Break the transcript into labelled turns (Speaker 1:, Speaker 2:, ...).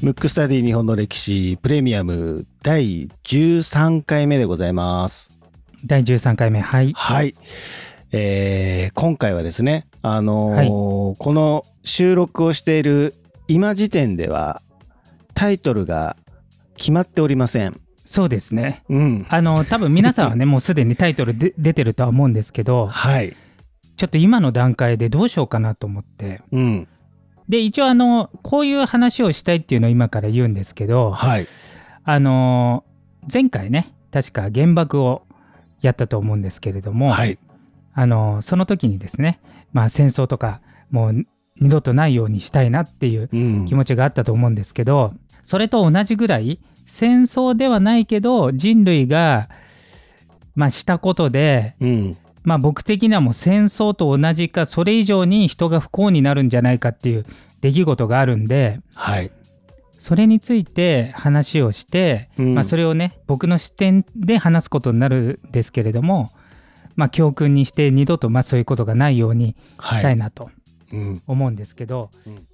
Speaker 1: ムックスタディ日本の歴史プレミアム第13回目でございます。
Speaker 2: 第13回目はい
Speaker 1: はい。えー今回はですね、あのーこの収録をしている今時点ではタイトルが決まっておりません。
Speaker 2: そうですね
Speaker 1: うん。
Speaker 2: あの多分皆さんはねもうすでにタイトルで出てるとは思うんですけど
Speaker 1: はい。
Speaker 2: ちょっと今の段階でどうしようかなと思って
Speaker 1: うん。
Speaker 2: で一応あのこういう話をしたいっていうのを今から言うんですけど
Speaker 1: はい。
Speaker 2: あの前回ね確か原爆をやったと思うんですけれども、
Speaker 1: はい。
Speaker 2: あのその時にですね、まあ、戦争とかもう二度とないようにしたいなっていう
Speaker 1: うん
Speaker 2: 気持ちがあったと思うんですけどそれと同じぐらい戦争ではないけど人類が、まあ、したことで、
Speaker 1: うん。
Speaker 2: まあ、僕的にはもう戦争と同じかそれ以上に人が不幸になるんじゃないかっていう出来事があるんで
Speaker 1: はい。
Speaker 2: それについて話をして、
Speaker 1: うん
Speaker 2: まあ、それをね僕の視点で話すことになるんですけれども、まあ、教訓にして二度とまあそういうことがないようにしたいなと
Speaker 1: うん。
Speaker 2: 思うんですけど、
Speaker 1: うん